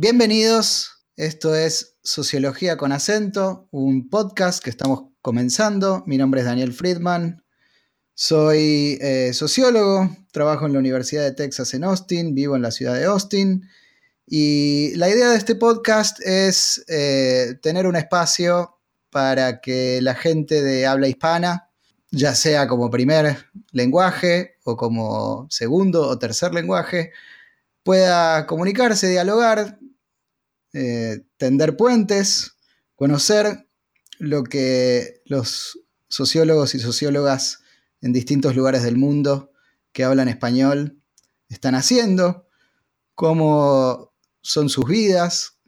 Bienvenidos, esto es Sociología con acento, un podcast que estamos comenzando. Mi nombre es Daniel Friedman, soy eh, sociólogo, trabajo en la Universidad de Texas en Austin, vivo en la ciudad de Austin y la idea de este podcast es eh, tener un espacio para que la gente de habla hispana, ya sea como primer lenguaje o como segundo o tercer lenguaje, pueda comunicarse, dialogar, eh, tender puentes, conocer lo que los sociólogos y sociólogas en distintos lugares del mundo que hablan español están haciendo, cómo son sus vidas,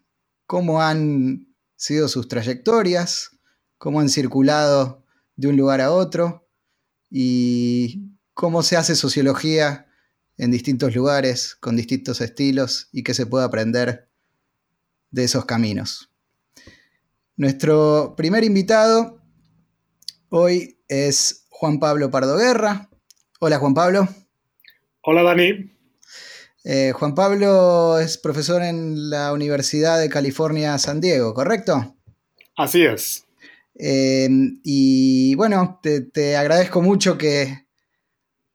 cómo han sido sus trayectorias, cómo han circulado de un lugar a otro y cómo se hace sociología en distintos lugares, con distintos estilos y qué se puede aprender de esos caminos. Nuestro primer invitado hoy es Juan Pablo Pardo Guerra. Hola Juan Pablo. Hola Dani. Eh, Juan Pablo es profesor en la Universidad de California San Diego, ¿correcto? Así es. Eh, y bueno, te, agradezco mucho que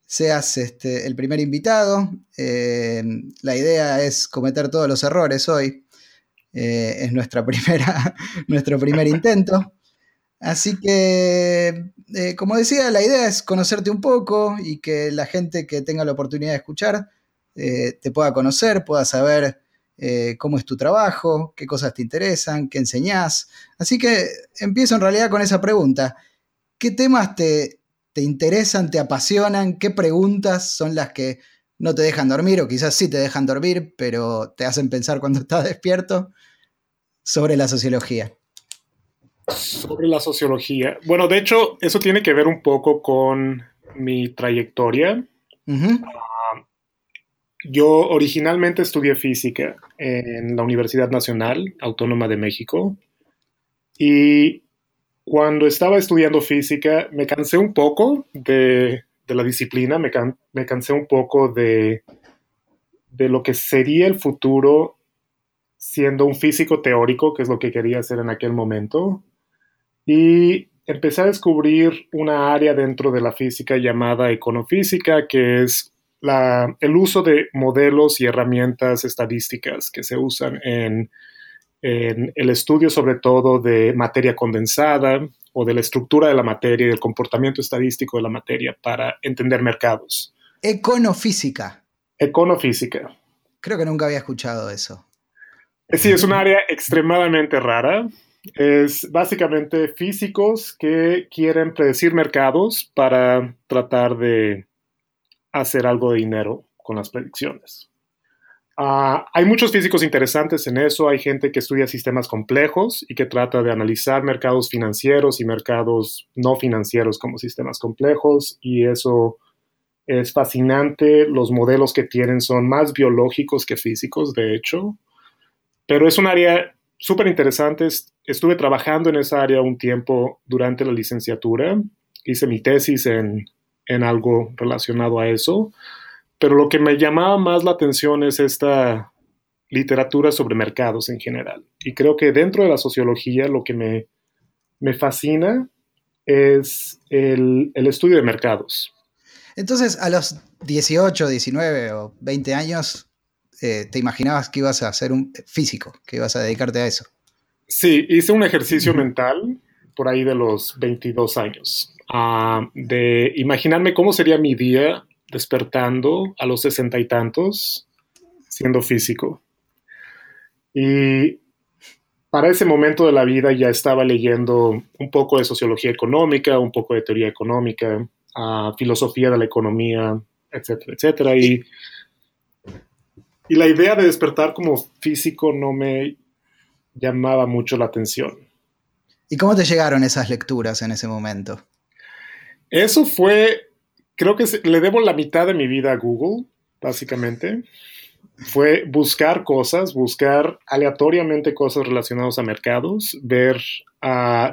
seas este, el primer invitado. Eh, la idea es cometer todos los errores hoy. Eh, es nuestra primera, nuestro primer intento. Así que, eh, como decía, la idea es conocerte un poco y que la gente que tenga la oportunidad de escuchar eh, te pueda conocer, pueda saber cómo es tu trabajo, qué cosas te interesan, qué enseñás. Así que empiezo en realidad con esa pregunta. ¿Qué temas te, te interesan, te apasionan? ¿Qué preguntas son las que no te dejan dormir o quizás sí te dejan dormir, pero te hacen pensar cuando estás despierto sobre la sociología. Sobre la sociología. Bueno, de hecho, eso tiene que ver un poco con mi trayectoria. Ah, yo originalmente estudié física en la Universidad Nacional Autónoma de México y cuando estaba estudiando física me cansé un poco de, la disciplina, me, me, cansé un poco de, de lo que sería el futuro siendo un físico teórico, que es lo que quería hacer en aquel momento, y empecé a descubrir una área dentro de la física llamada econofísica, que es el uso de modelos y herramientas estadísticas que se usan en, el estudio sobre todo de materia condensada o de la estructura de la materia y del comportamiento estadístico de la materia para entender mercados. Econofísica. Econofísica. Creo que nunca había escuchado eso. Sí, es un área extremadamente rara. Es básicamente físicos que quieren predecir mercados para tratar de hacer algo de dinero con las predicciones. Ah, hay muchos físicos interesantes en eso. Hay gente que estudia sistemas complejos y que trata de analizar mercados financieros y mercados no financieros como sistemas complejos. Y eso es fascinante. Los modelos que tienen son más biológicos que físicos, de hecho. Pero es un área súper interesante. Estuve trabajando en esa área un tiempo durante la licenciatura. Hice mi tesis en, algo relacionado a eso. Pero lo que me llamaba más la atención es esta literatura sobre mercados en general. Y creo que dentro de la sociología lo que me, fascina es el, el, estudio de mercados. Entonces, a los 18, 19 o 20 años, eh, te imaginabas que ibas a ser un físico, que ibas a dedicarte a eso. Sí, hice un ejercicio mental por ahí de los 22 años, ah, de imaginarme cómo sería mi día despertando a los sesenta y tantos siendo físico. Y para ese momento de la vida ya estaba leyendo un poco de sociología económica, un poco de teoría económica, ah, filosofía de la economía, etcétera, etcétera. Y y la idea de despertar como físico no me llamaba mucho la atención. ¿Y cómo te llegaron esas lecturas en ese momento? Eso fue, creo que le debo la mitad de mi vida a Google, básicamente. Fue buscar cosas, buscar aleatoriamente cosas relacionadas a mercados, ver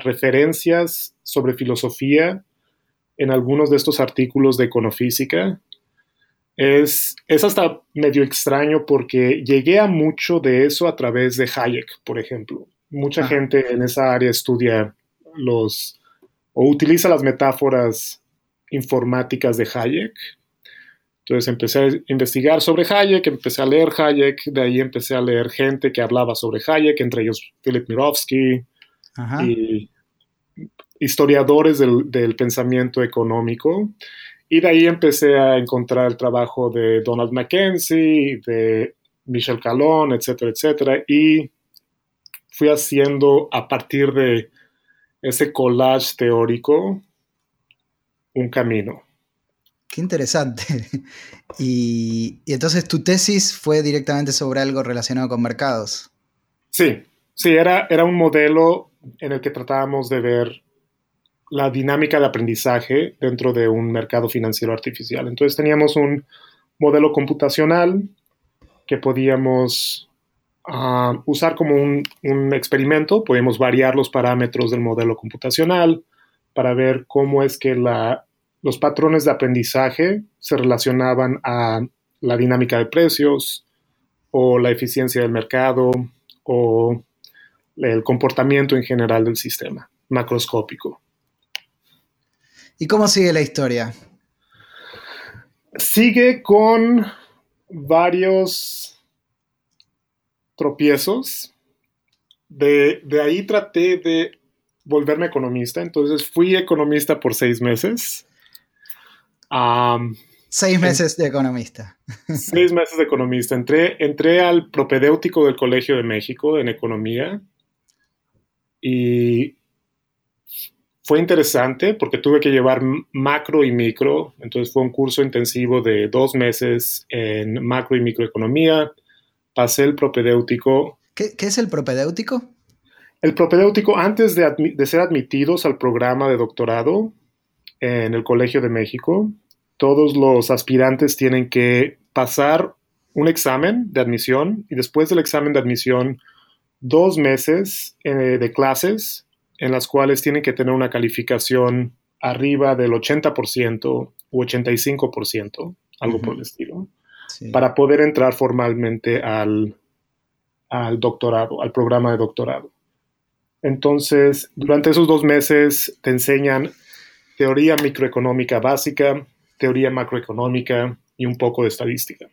referencias sobre filosofía en algunos de estos artículos de econofísica Es, es hasta medio extraño porque llegué a mucho de eso a través de Hayek, por ejemplo. Mucha gente en esa área estudia los o utiliza las metáforas informáticas de Hayek. Entonces empecé a investigar sobre Hayek, empecé a leer Hayek, de ahí empecé a leer gente que hablaba sobre Hayek, entre ellos Philip Mirovsky y historiadores del, del, pensamiento económico. Y de ahí empecé a encontrar el trabajo de Donald Mackenzie, de Michel Calón, etcétera, etcétera. Y fui haciendo a partir de ese collage teórico un camino. Qué interesante. Y, entonces tu tesis fue directamente sobre algo relacionado con mercados. Sí, sí, era, era un modelo en el que tratábamos de ver la dinámica de aprendizaje dentro de un mercado financiero artificial. Entonces teníamos un modelo computacional que podíamos usar como un, experimento, podemos variar los parámetros del modelo computacional para ver cómo es que los patrones de aprendizaje se relacionaban a la dinámica de precios o la eficiencia del mercado o el comportamiento en general del sistema macroscópico. ¿Y cómo sigue la historia? Sigue con varios tropiezos. De, ahí traté de volverme economista, entonces fui economista por seis meses. seis meses de economista. Seis meses de economista. Entré, entré al propedéutico del Colegio de México en economía y fue interesante porque tuve que llevar macro y micro, entonces fue un curso intensivo de dos meses en macro y microeconomía pasé el propedéutico. ¿Qué, es el propedéutico? El propedéutico, antes de, ser admitidos al programa de doctorado en el Colegio de México, todos los aspirantes tienen que pasar un examen de admisión y después del examen de admisión, dos meses eh, de clases en las cuales tienen que tener una calificación arriba del 80% u 85%, algo por el estilo para poder entrar formalmente al, doctorado, al programa de doctorado. Entonces, durante esos dos meses te enseñan teoría microeconómica básica, teoría macroeconómica y un poco de estadística.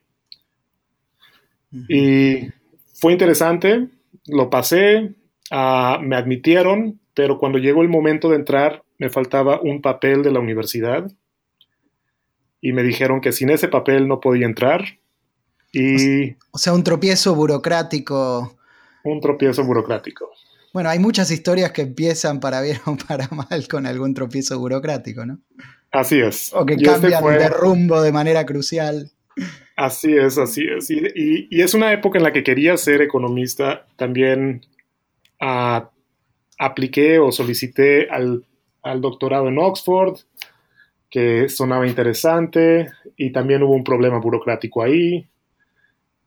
Y fue interesante, lo pasé, ah, me admitieron, pero cuando llegó el momento de entrar me faltaba un papel de la universidad y me dijeron que sin ese papel no podía entrar. Y, o sea, un tropiezo burocrático. Un tropiezo burocrático. Bueno, hay muchas historias que empiezan para bien o para mal con algún tropiezo burocrático, ¿no? Así es. O que este cambian de rumbo de manera crucial. Así es, así es. Y, es una época en la que quería ser economista. También ah, apliqué o solicité al, al doctorado en Oxford que sonaba interesante y también hubo un problema burocrático ahí.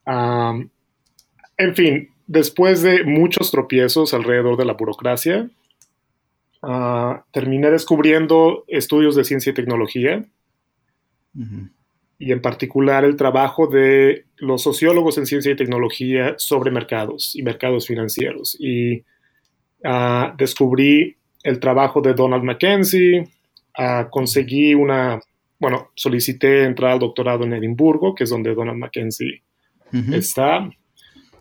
en fin, después de muchos tropiezos alrededor de la burocracia, ah, terminé descubriendo estudios de ciencia y tecnología y en particular el trabajo de los sociólogos en ciencia y tecnología sobre mercados y mercados financieros. Y ah, descubrí el trabajo de Donald Mackenzie, conseguí una, bueno, solicité entrar al doctorado en Edimburgo, que es donde Donald Mackenzie está,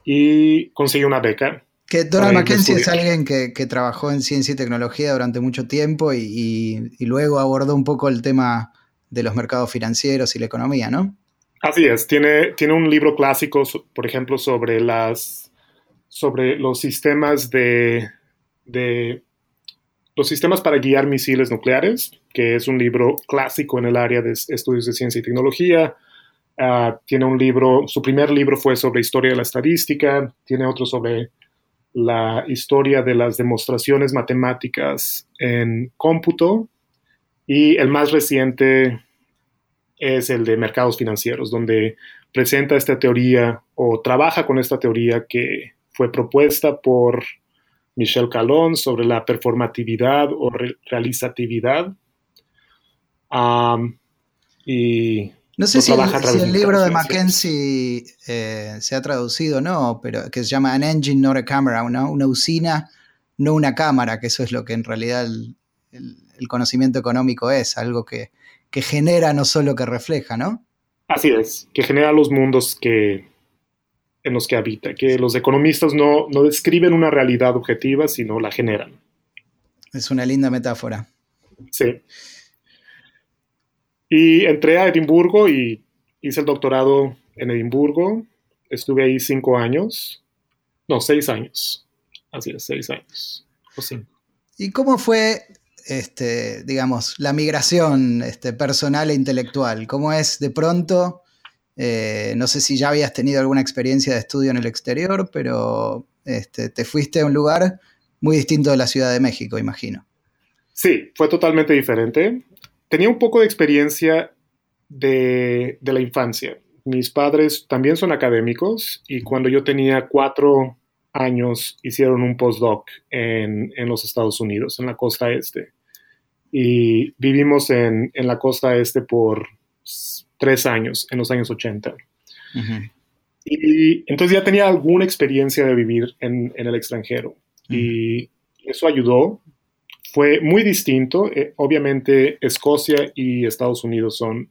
y conseguí una beca. Que Donald Mackenzie es alguien que, trabajó en ciencia y tecnología durante mucho tiempo y, luego abordó un poco el tema de los mercados financieros y la economía, ¿no? Así es, tiene, tiene un libro clásico, por ejemplo, sobre, las, sobre los sistemas de, de los sistemas para guiar misiles nucleares, que es un libro clásico en el área de estudios de ciencia y tecnología. Ah, tiene un libro, su primer libro fue sobre historia de la estadística, tiene otro sobre la historia de las demostraciones matemáticas en cómputo y el más reciente es el de mercados financieros, donde presenta esta teoría o trabaja con esta teoría que fue propuesta por Michel Calón sobre la performatividad o realizatividad. y No sé si el, libro de Mackenzie eh, se ha traducido o no, pero que se llama An Engine, Not a Camera, una, una usina, no una cámara, que eso es lo que en realidad el, conocimiento económico es, algo que, genera, no solo que refleja, ¿no? Así es, que genera los mundos que, en los que habita, que los economistas no, no describen una realidad objetiva, sino la generan. Es una linda metáfora. Sí. Y entré a Edimburgo y hice el doctorado en Edimburgo. Estuve ahí cinco años. No, seis años. Así es, seis años. O cinco. ¿Y cómo fue, este, digamos, la migración este, personal e intelectual? ¿Cómo es de pronto? Eh, no sé si ya habías tenido alguna experiencia de estudio en el exterior, pero este, te fuiste a un lugar muy distinto de la Ciudad de México, imagino. Sí, fue totalmente diferente tenía un poco de experiencia de, la infancia. Mis padres también son académicos y cuando yo tenía cuatro años hicieron un postdoc en, en los Estados Unidos, en la costa este. Y vivimos en, la costa este por tres años, en los años 80. Y entonces ya tenía alguna experiencia de vivir en, el extranjero. Y eso ayudó fue muy distinto. Eh, obviamente Escocia y Estados Unidos son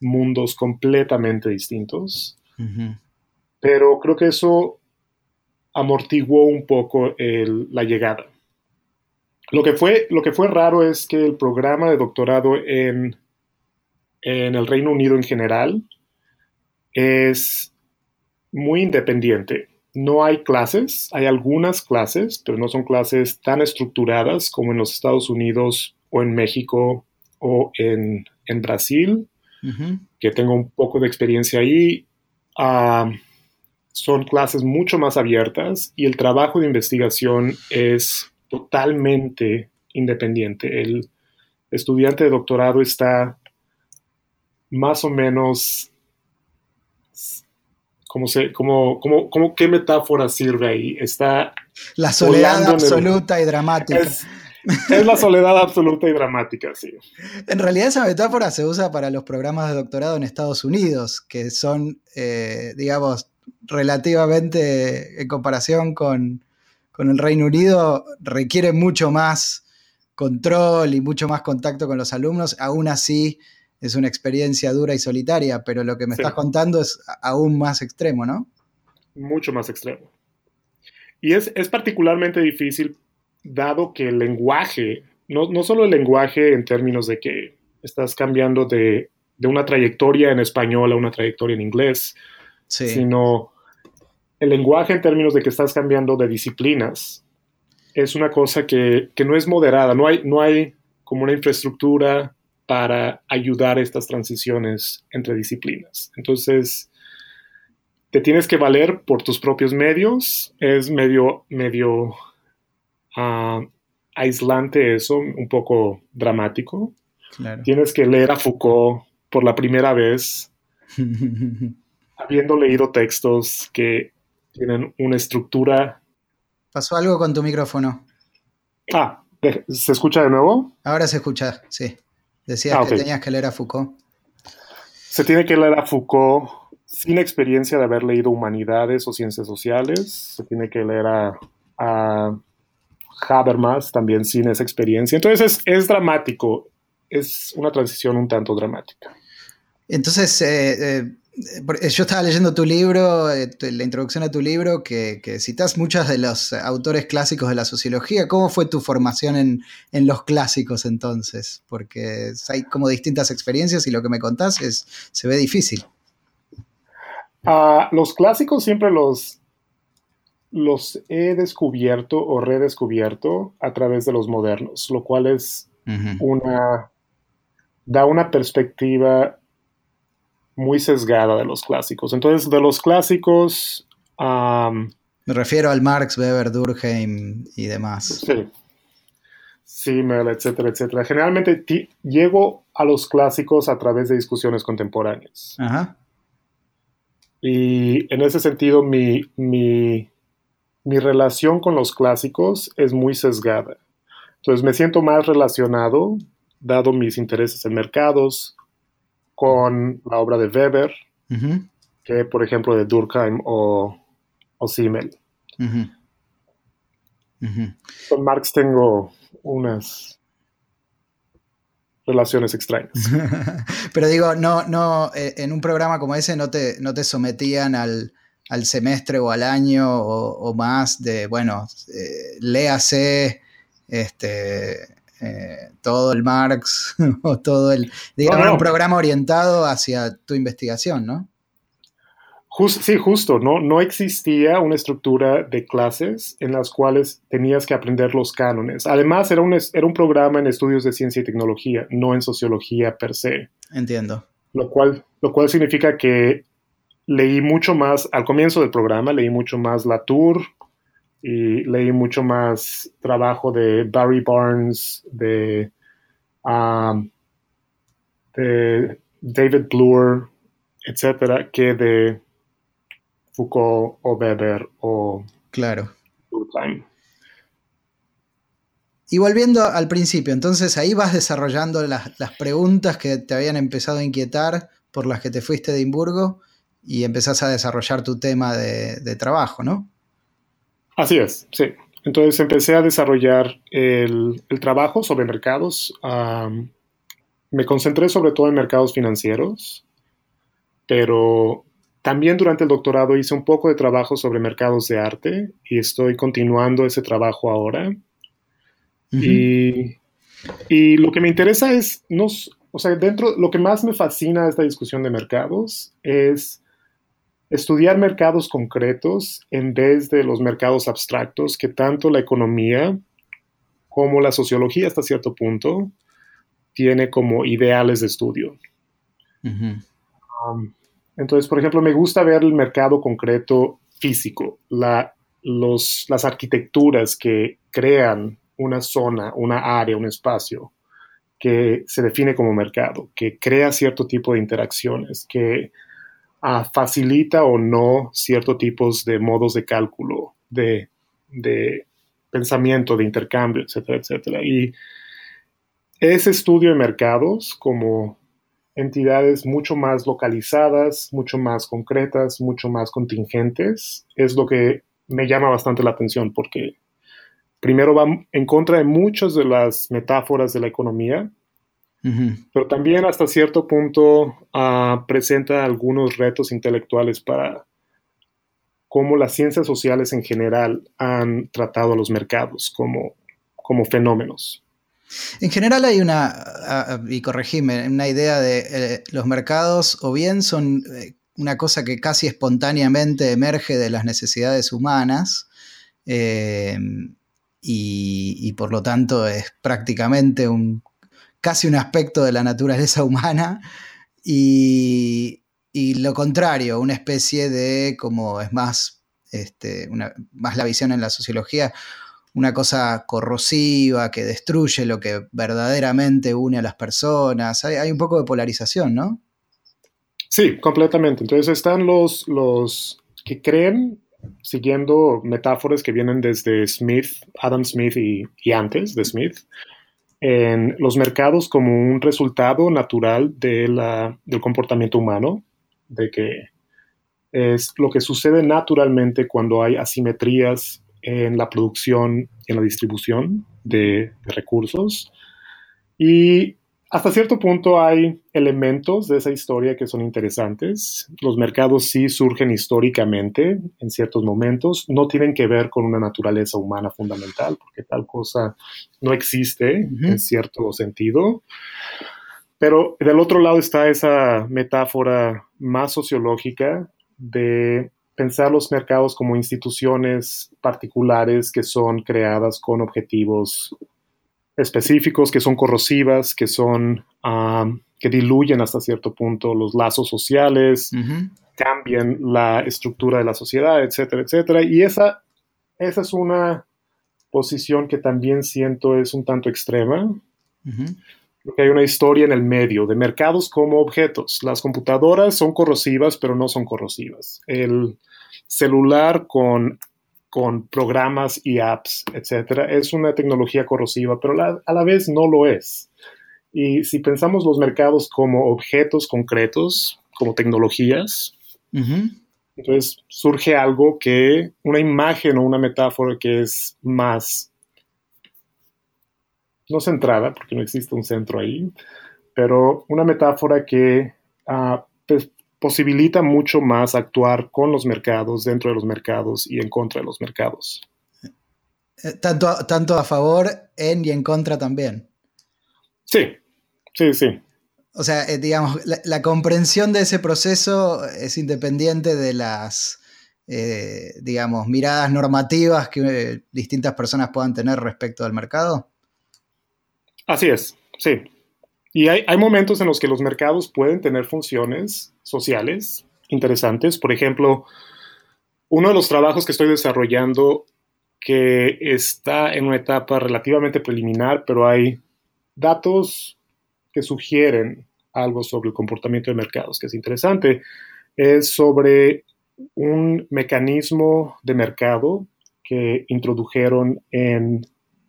mundos completamente distintos, pero creo que eso amortiguó un poco la llegada. Lo que, fue, lo que fue raro es que el programa de doctorado en, en el Reino Unido en general es muy independiente no hay clases, hay algunas clases, pero no son clases tan estructuradas como en los Estados Unidos o en México o en, Brasil, que tengo un poco de experiencia ahí. Ah, son clases mucho más abiertas y el trabajo de investigación es totalmente independiente. El estudiante de doctorado está más o menos ¿Cómo, se, cómo, cómo, cómo, qué metáfora sirve ahí? Está la soledad absoluta y dramática. Es, la soledad absoluta y dramática, sí. En realidad esa metáfora se usa para los programas de doctorado en Estados Unidos, que son, eh, digamos, relativamente en comparación con, con el Reino Unido, requiere mucho más control y mucho más contacto con los alumnos. Aún así, es una experiencia dura y solitaria, pero lo que me estás contando es aún más extremo, ¿no? Mucho más extremo. Y es, particularmente difícil dado que el lenguaje, no, no, solo el lenguaje en términos de que estás cambiando de, una trayectoria en español a una trayectoria en inglés, sino el lenguaje en términos de que estás cambiando de disciplinas, es una cosa que, que no es moderada, no hay, no hay como una infraestructura para ayudar a estas transiciones entre disciplinas. Entonces, te tienes que valer por tus propios medios. Es medio, medio ah, aislante eso, un poco dramático. Tienes que leer a Foucault por la primera vez, habiendo leído textos que tienen una estructura. ¿Pasó algo con tu micrófono? Ah, ¿se escucha de nuevo? Ahora se escucha, sí. Decías ah, que tenías que leer a Foucault. Se tiene que leer a Foucault sin experiencia de haber leído humanidades o ciencias sociales. Se tiene que leer a, Habermas también sin esa experiencia. Entonces es, dramático. Es una transición un tanto dramática. Entonces, eh, eh, yo estaba leyendo tu libro, eh, la introducción a tu libro, que, citas muchos de los autores clásicos de la sociología. ¿Cómo fue tu formación en, los clásicos entonces? Porque hay como distintas experiencias y lo que me contás es, se ve difícil. Ah, los clásicos siempre los, los he descubierto o redescubierto a través de los modernos, lo cual es una da una perspectiva muy sesgada de los clásicos. Entonces, de los clásicos... Me refiero al Marx, Weber, Durkheim y demás. Sí. Simmel, etcétera, etcétera. Generalmente llego a los clásicos a través de discusiones contemporáneas. Ajá. Y en ese sentido, mi, mi, mi relación con los clásicos es muy sesgada. Entonces me siento más relacionado, dado mis intereses en mercados, con la obra de Weber, que por ejemplo de Durkheim o, o Simmel. Con Marx tengo unas relaciones extrañas. Pero digo, no, no, eh, en un programa como ese no te, no te sometían al, semestre o al año o, más de, bueno, eh, léase este, eh, todo el Marx o todo el, digamos, un programa orientado hacia tu investigación, ¿no? sí, justo, ¿no? No existía una estructura de clases en las cuales tenías que aprender los cánones. Además, era un, era un programa en estudios de ciencia y tecnología, no en sociología per se. Entiendo. Lo cual, lo cual significa que leí mucho más, al comienzo del programa, leí mucho más Latour y leí mucho más trabajo de Barry Barnes, de, um, de David Bloor, etcétera, que de Foucault o Weber o claro. Y volviendo al principio, entonces ahí vas desarrollando las, preguntas que te habían empezado a inquietar por las que te fuiste de Edimburgo y empezás a desarrollar tu tema de, trabajo, ¿no? Así es, sí. Entonces empecé a desarrollar el, trabajo sobre mercados. me concentré sobre todo en mercados financieros, pero también durante el doctorado hice un poco de trabajo sobre mercados de arte y estoy continuando ese trabajo ahora. y, lo que me interesa es, o sea, dentro, lo que más me fascina de esta discusión de mercados es estudiar mercados concretos en vez de los mercados abstractos que tanto la economía como la sociología hasta cierto punto tiene como ideales de estudio. Entonces, por ejemplo, me gusta ver el mercado concreto físico, las arquitecturas que crean una zona, una área, un espacio que se define como mercado, que crea cierto tipo de interacciones, que ah, facilita o no ciertos tipos de modos de cálculo, de, de pensamiento, de intercambio, etcétera, etcétera. Y ese estudio de mercados como entidades mucho más localizadas, mucho más concretas, mucho más contingentes, es lo que me llama bastante la atención porque primero va en contra de muchas de las metáforas de la economía, pero también hasta cierto punto ah, presenta algunos retos intelectuales para cómo las ciencias sociales en general han tratado a los mercados como, como fenómenos. En general hay una, y corregime, una idea de eh, los mercados o bien son eh, una cosa que casi espontáneamente emerge de las necesidades humanas eh, y, por lo tanto es prácticamente un, casi un aspecto de la naturaleza humana y, lo contrario, una especie de, como es más, este, más la visión en la sociología, una cosa corrosiva que destruye lo que verdaderamente une a las personas. Hay, un poco de polarización, ¿no? Sí, completamente. Entonces están los, los que creen, siguiendo metáforas que vienen desde Smith, Adam Smith y, antes de Smith, en los mercados como un resultado natural de la, del comportamiento humano, de que es lo que sucede naturalmente cuando hay asimetrías en la producción en la distribución de, recursos. Y hasta cierto punto hay elementos de esa historia que son interesantes. Los mercados sí surgen históricamente en ciertos momentos, no tienen que ver con una naturaleza humana fundamental, porque tal cosa no existe en cierto sentido. Pero del otro lado está esa metáfora más sociológica de pensar los mercados como instituciones particulares que son creadas con objetivos específicos, que son corrosivas, que son que diluyen hasta cierto punto los lazos sociales, cambian la estructura de la sociedad, etcétera, etcétera. Y esa, esa es una posición que también siento es un tanto extrema. Porque hay una historia en el medio de mercados como objetos. Las computadoras son corrosivas, pero no son corrosivas. El celular con, con programas y apps, etcétera, es una tecnología corrosiva, pero a la vez no lo es. Y si pensamos los mercados como objetos concretos, como tecnologías, entonces surge algo que, una imagen o una metáfora que es más, no centrada, porque no existe un centro ahí, pero una metáfora que uh, posibilita mucho más actuar con los mercados, dentro de los mercados y en contra de los mercados. Eh, tanto, tanto a favor, en y en contra también. Sí, sí, sí. O sea, eh, digamos, la, comprensión de ese proceso es independiente de las, eh, digamos, miradas normativas que distintas personas puedan tener respecto al mercado. Así es, sí. Y hay, momentos en los que los mercados pueden tener funciones sociales interesantes. Por ejemplo, uno de los trabajos que estoy desarrollando que está en una etapa relativamente preliminar, pero hay datos que sugieren algo sobre el comportamiento de mercados, que es interesante, es sobre un mecanismo de mercado que introdujeron en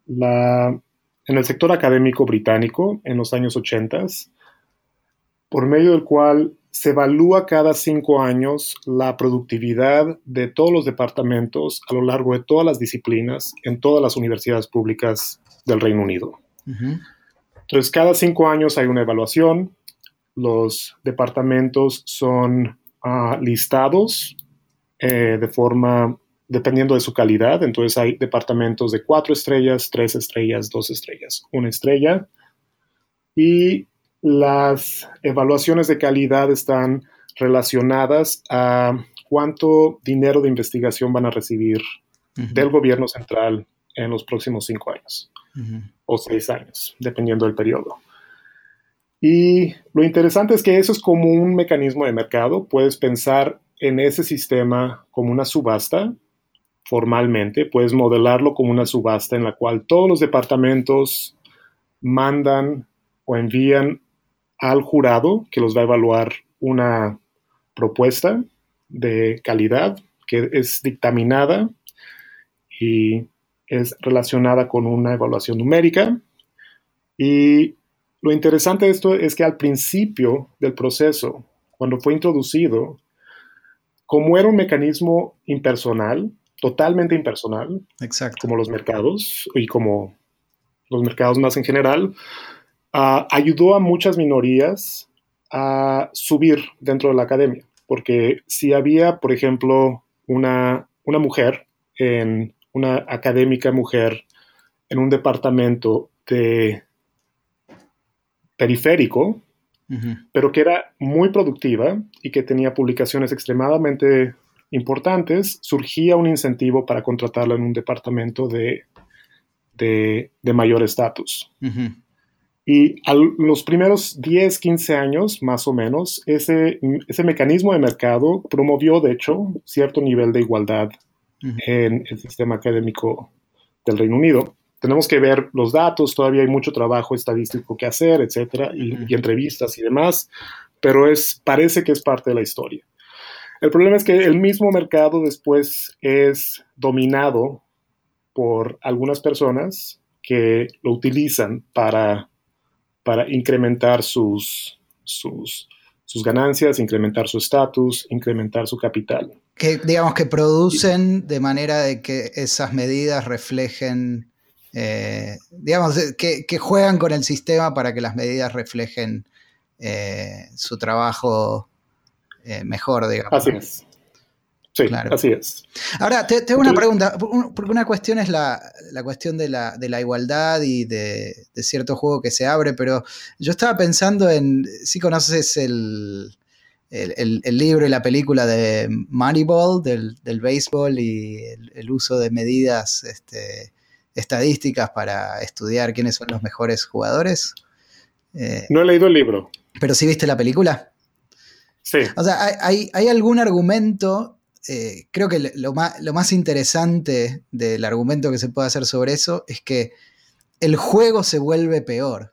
la en el sector académico británico en los años 80, por medio del cual se evalúa cada cinco años la productividad de todos los departamentos a lo largo de todas las disciplinas en todas las universidades públicas del Reino Unido. Entonces, cada cinco años hay una evaluación, los departamentos son ah, listados eh, de forma dependiendo de su calidad. Entonces hay departamentos de cuatro estrellas, tres estrellas, dos estrellas, una estrella. Y las evaluaciones de calidad están relacionadas a cuánto dinero de investigación van a recibir del gobierno central en los próximos cinco años o seis años, dependiendo del periodo. Y lo interesante es que eso es como un mecanismo de mercado. Puedes pensar en ese sistema como una subasta formalmente, puedes modelarlo como una subasta en la cual todos los departamentos mandan o envían al jurado que los va a evaluar una propuesta de calidad que es dictaminada y es relacionada con una evaluación numérica. Y lo interesante de esto es que al principio del proceso, cuando fue introducido, como era un mecanismo impersonal, totalmente impersonal, Exacto. como los mercados y como los mercados más en general, ah, ayudó a muchas minorías a subir dentro de la academia. Porque si había, por ejemplo, una, una mujer, en, una académica mujer en un departamento de periférico, pero que era muy productiva y que tenía publicaciones extremadamente importantes, surgía un incentivo para contratarla en un departamento de, de, mayor estatus. Y a los primeros 10, 15 años, más o menos, ese, ese mecanismo de mercado promovió, de hecho, cierto nivel de igualdad en el sistema académico del Reino Unido. Tenemos que ver los datos, todavía hay mucho trabajo estadístico que hacer, etcétera, y, y entrevistas y demás, pero es, parece que es parte de la historia. El problema es que el mismo mercado después es dominado por algunas personas que lo utilizan para, para incrementar sus, sus, ganancias, incrementar su estatus, incrementar su capital. Que digamos que producen de manera de que esas medidas reflejen, eh, digamos, que, juegan con el sistema para que las medidas reflejen eh, su trabajo eh, mejor, digamos. Así es. Sí, así es. Ahora, te, tengo una pregunta, porque una cuestión es la, cuestión de la, igualdad y de, cierto juego que se abre, pero yo estaba pensando en, si conoces el, el, libro y la película de Moneyball, del, del béisbol y el, uso de medidas este, estadísticas para estudiar quiénes son los mejores jugadores. Eh, no he leído el libro. ¿Pero sí viste la película? O sea, hay, algún argumento, eh, creo que lo más, interesante del argumento que se puede hacer sobre eso es que el juego se vuelve peor.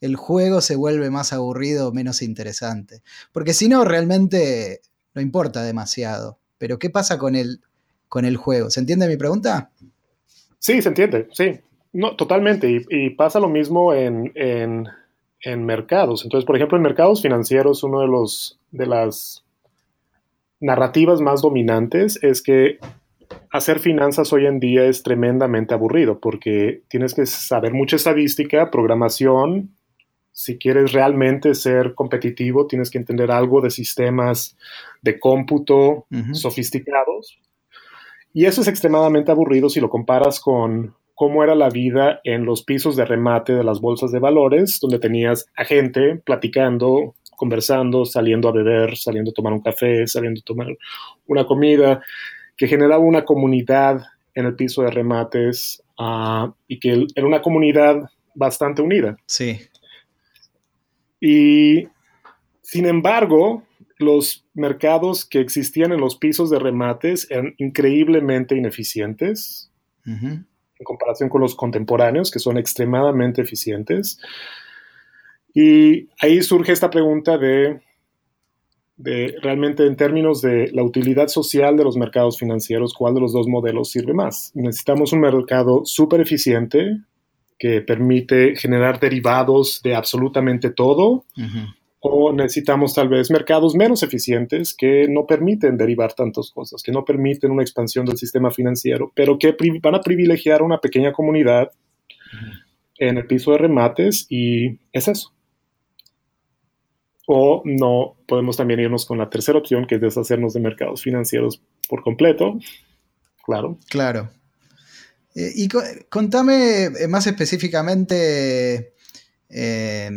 El juego se vuelve más aburrido, menos interesante. Porque si no, realmente no importa demasiado. Pero ¿qué pasa con el, con el juego? ¿Se entiende mi pregunta? Sí, se entiende, sí. No, totalmente. Y, pasa lo mismo en en mercados. Entonces, por ejemplo, en mercados financieros, uno de los de las narrativas más dominantes es que hacer finanzas hoy en día es tremendamente aburrido porque tienes que saber mucha estadística, programación. Si quieres realmente ser competitivo, tienes que entender algo de sistemas de cómputo sofisticados. Y eso es extremadamente aburrido si lo comparas con cómo era la vida en los pisos de remate de las bolsas de valores, donde tenías a gente platicando, conversando, saliendo a beber, saliendo a tomar un café, saliendo a tomar una comida, que generaba una comunidad en el piso de remates uh, y que era una comunidad bastante unida. Sí. Y sin embargo, los mercados que existían en los pisos de remates eran increíblemente ineficientes en comparación con los contemporáneos, que son extremadamente eficientes. Y ahí surge esta pregunta de, de realmente en términos de la utilidad social de los mercados financieros, ¿cuál de los dos modelos sirve más? Necesitamos un mercado súper eficiente que permite generar derivados de absolutamente todo. O necesitamos tal vez mercados menos eficientes que no permiten derivar tantas cosas, que no permiten una expansión del sistema financiero, pero que van a privilegiar a una pequeña comunidad en el piso de remates y es eso. O no, podemos también irnos con la tercera opción, que es deshacernos de mercados financieros por completo. Claro. Claro. Eh, y contame eh, más específicamente, eh,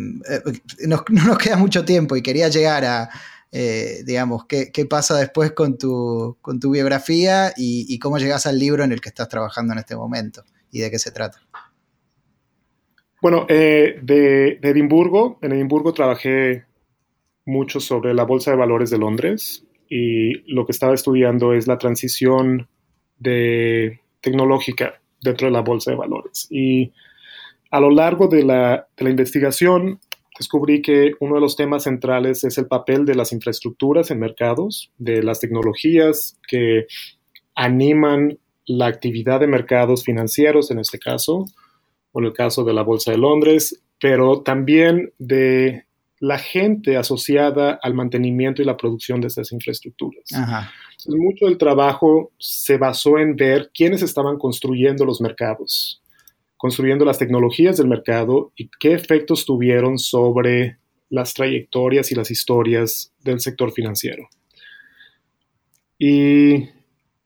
no nos queda mucho tiempo y quería llegar a, digamos, qué, pasa después con tu, con tu biografía y, cómo llegas al libro en el que estás trabajando en este momento y de qué se trata. Bueno, de, de, Edimburgo, en Edimburgo trabajé mucho sobre la Bolsa de Valores de Londres y lo que estaba estudiando es la transición de tecnológica dentro de la Bolsa de Valores. Y a lo largo de la, de la investigación descubrí que uno de los temas centrales es el papel de las infraestructuras en mercados, de las tecnologías que animan la actividad de mercados financieros en este caso, o en el caso de la Bolsa de Londres, pero también de la gente asociada al mantenimiento y la producción de esas infraestructuras. mucho del trabajo se basó en ver quiénes estaban construyendo los mercados, construyendo las tecnologías del mercado y qué efectos tuvieron sobre las trayectorias y las historias del sector financiero. Y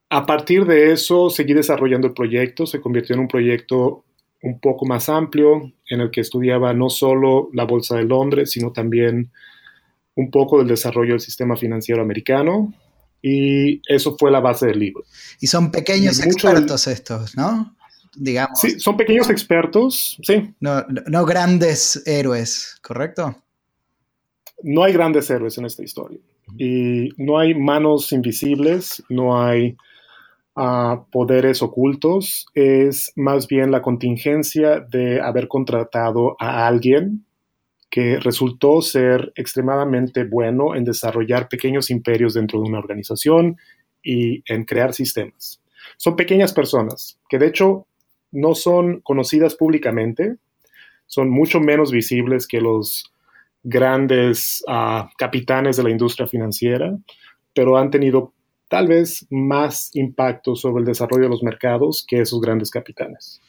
a partir de eso seguí desarrollando el proyecto, se convirtió en un proyecto un poco más amplio en el que estudiaba no solo la Bolsa de Londres, sino también un poco del desarrollo del sistema financiero americano. Y eso fue la base del libro. Y son pequeños expertos estos, ¿no? Digamos. Sí, son pequeños expertos, sí. No, no grandes héroes, ¿correcto? No hay grandes héroes en esta historia. Y no hay manos invisibles, no hay a poderes ocultos, es más bien la contingencia de haber contratado a alguien que resultó ser extremadamente bueno en desarrollar pequeños imperios dentro de una organización y en crear sistemas. Son pequeñas personas que de hecho no son conocidas públicamente, son mucho menos visibles que los grandes ah, capitanes de la industria financiera, pero han tenido tal vez más impacto sobre el desarrollo de los mercados que esos grandes capitales.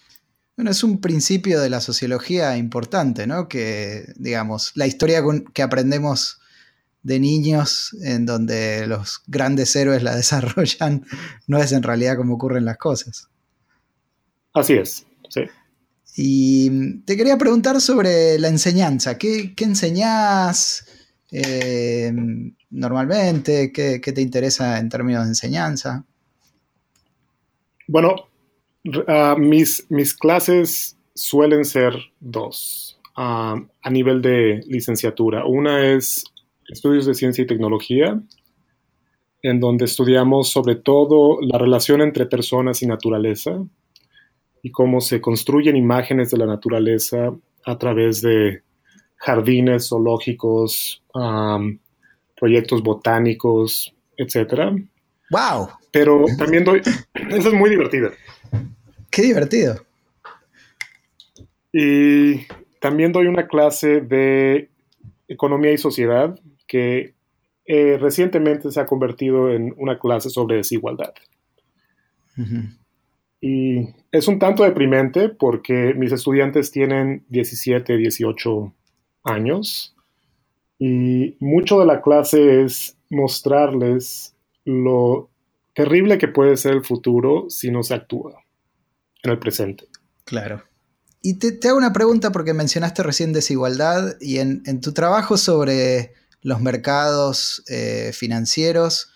Bueno, es un principio de la sociología importante, ¿no? Que, digamos, la historia que aprendemos de niños, en donde los grandes héroes la desarrollan, no es en realidad como ocurren las cosas. Así es, sí. Y te quería preguntar sobre la enseñanza. ¿Qué, qué enseñás? Eh, normalmente? ¿Qué, te interesa en términos de enseñanza? Bueno, ah, mis, mis, clases suelen ser dos ah, a nivel de licenciatura. Una es estudios de ciencia y tecnología, en donde estudiamos sobre todo la relación entre personas y naturaleza y cómo se construyen imágenes de la naturaleza a través de jardines zoológicos, proyectos botánicos, etcétera. ¡Wow! Pero también doy. Eso es muy divertido. ¡Qué divertido! Y también doy una clase de economía y sociedad que eh, recientemente se ha convertido en una clase sobre desigualdad. Y es un tanto deprimente porque mis estudiantes tienen 17, 18 años y mucho de la clase es mostrarles lo terrible que puede ser el futuro si no se actúa en el presente. Claro. Y te, hago una pregunta porque mencionaste recién desigualdad y en, tu trabajo sobre los mercados eh, financieros,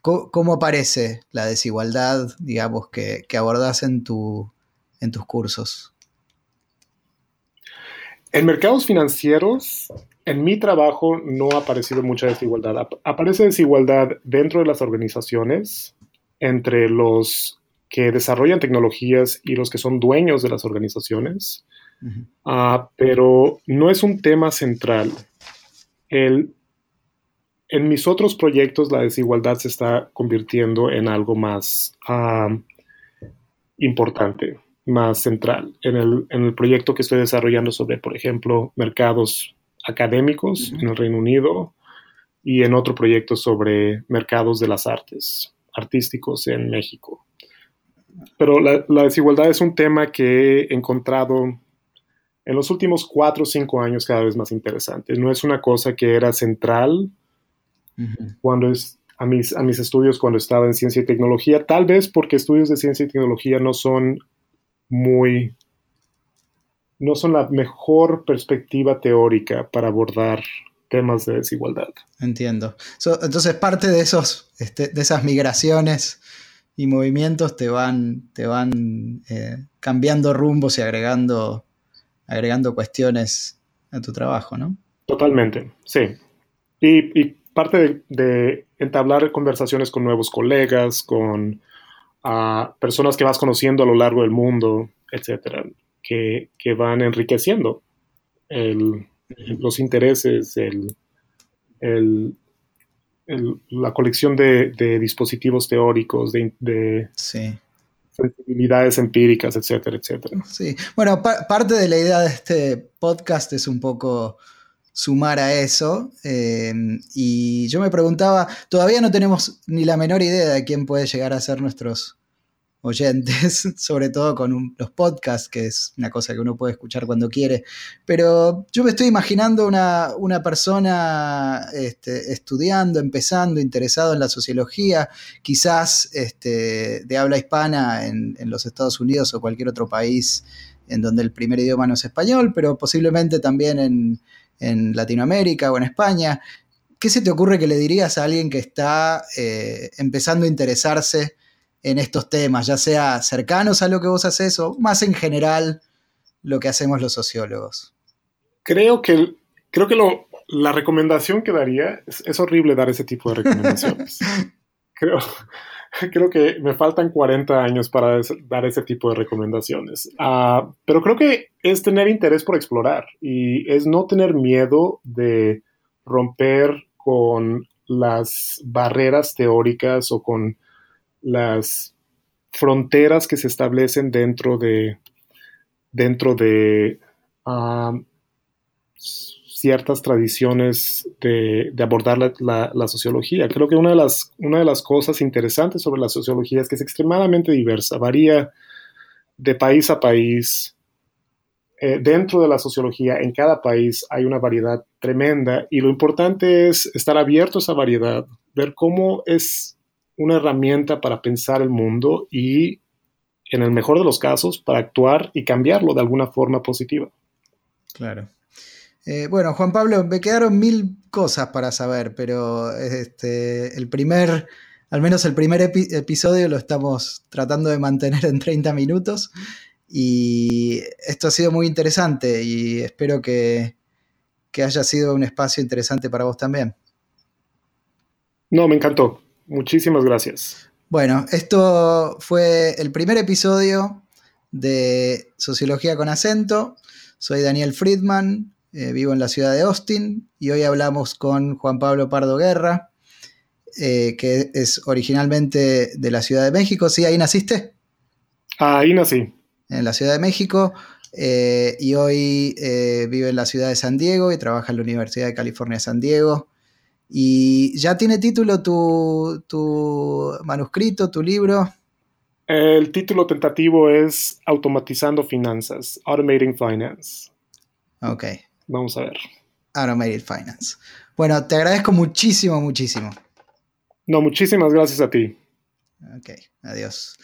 ¿cómo, aparece la desigualdad, digamos, que, que abordás en, tu, en tus cursos? En mercados financieros, en mi trabajo no ha aparecido mucha desigualdad. Aparece desigualdad dentro de las organizaciones entre los que desarrollan tecnologías y los que son dueños de las organizaciones, ah, pero no es un tema central. El, en mis otros proyectos la desigualdad se está convirtiendo en algo más importante, más central. En el, en el, proyecto que estoy desarrollando sobre, por ejemplo, mercados académicos en el Reino Unido y en otro proyecto sobre mercados de las artes artísticos en México. Pero la, desigualdad es un tema que he encontrado en los últimos cuatro o cinco años cada vez más interesante. No es una cosa que era central cuando es, a, mis, a mis estudios cuando estaba en ciencia y tecnología, tal vez porque estudios de ciencia y tecnología no son muy, no son la mejor perspectiva teórica para abordar temas de desigualdad. Entiendo. entonces, parte de, esos, este, de esas migraciones y movimientos te van, te van eh, cambiando rumbos y agregando, agregando cuestiones a tu trabajo, ¿no? Totalmente, sí. Y, parte de, entablar conversaciones con nuevos colegas, con ah, personas que vas conociendo a lo largo del mundo, etcétera, que, van enriqueciendo los intereses, el, la colección de, dispositivos teóricos, de, sensibilidades empíricas, etcétera, etcétera. Sí, bueno, parte de la idea de este podcast es un poco sumar a eso. Eh, y yo me preguntaba, todavía no tenemos ni la menor idea de quién puede llegar a ser nuestros oyentes, sobre todo con los podcasts, que es una cosa que uno puede escuchar cuando quiere. Pero yo me estoy imaginando una, persona este, estudiando, empezando, interesado en la sociología, quizás este, de habla hispana en, los Estados Unidos o cualquier otro país en donde el primer idioma no es español, pero posiblemente también en, Latinoamérica o en España. ¿Qué se te ocurre que le dirías a alguien que está eh, empezando a interesarse en estos temas, ya sea cercanos a lo que vos haces o más en general lo que hacemos los sociólogos? Creo que, creo que lo, la recomendación que daría, es, horrible dar ese tipo de recomendaciones. creo, creo que me faltan 40 años para dar ese tipo de recomendaciones. Ah, pero creo que es tener interés por explorar y es no tener miedo de romper con las barreras teóricas o con las fronteras que se establecen dentro de, dentro de ciertas tradiciones de, abordar la, sociología. Creo que una de, las, una de las cosas interesantes sobre la sociología es que es extremadamente diversa, varía de país a país. Eh, dentro de la sociología, en cada país hay una variedad tremenda y lo importante es estar abierto a esa variedad, ver cómo es una herramienta para pensar el mundo y, en el mejor de los casos, para actuar y cambiarlo de alguna forma positiva. Claro. Eh, bueno, Juan Pablo, me quedaron mil cosas para saber, pero este, el primer, al menos el primer episodio lo estamos tratando de mantener en 30 minutos y esto ha sido muy interesante y espero que, que haya sido un espacio interesante para vos también. No, me encantó. Muchísimas gracias. Bueno, esto fue el primer episodio de Sociología con acento. Soy Daniel Friedman, eh, vivo en la ciudad de Austin y hoy hablamos con Juan Pablo Pardo Guerra, eh, que es originalmente de la Ciudad de México. ¿Sí? ¿Ahí naciste? Ahí nací. En la Ciudad de México. eh, y hoy vive en la ciudad de San Diego y trabaja en la Universidad de California San Diego. ¿Y ya tiene título tu, tu manuscrito, tu libro? El título tentativo es Automatizando Finanzas, Automating Finance. Ok. Vamos a ver. Automated Finance. Bueno, te agradezco muchísimo, muchísimo. No, muchísimas gracias a ti. Ok, adiós.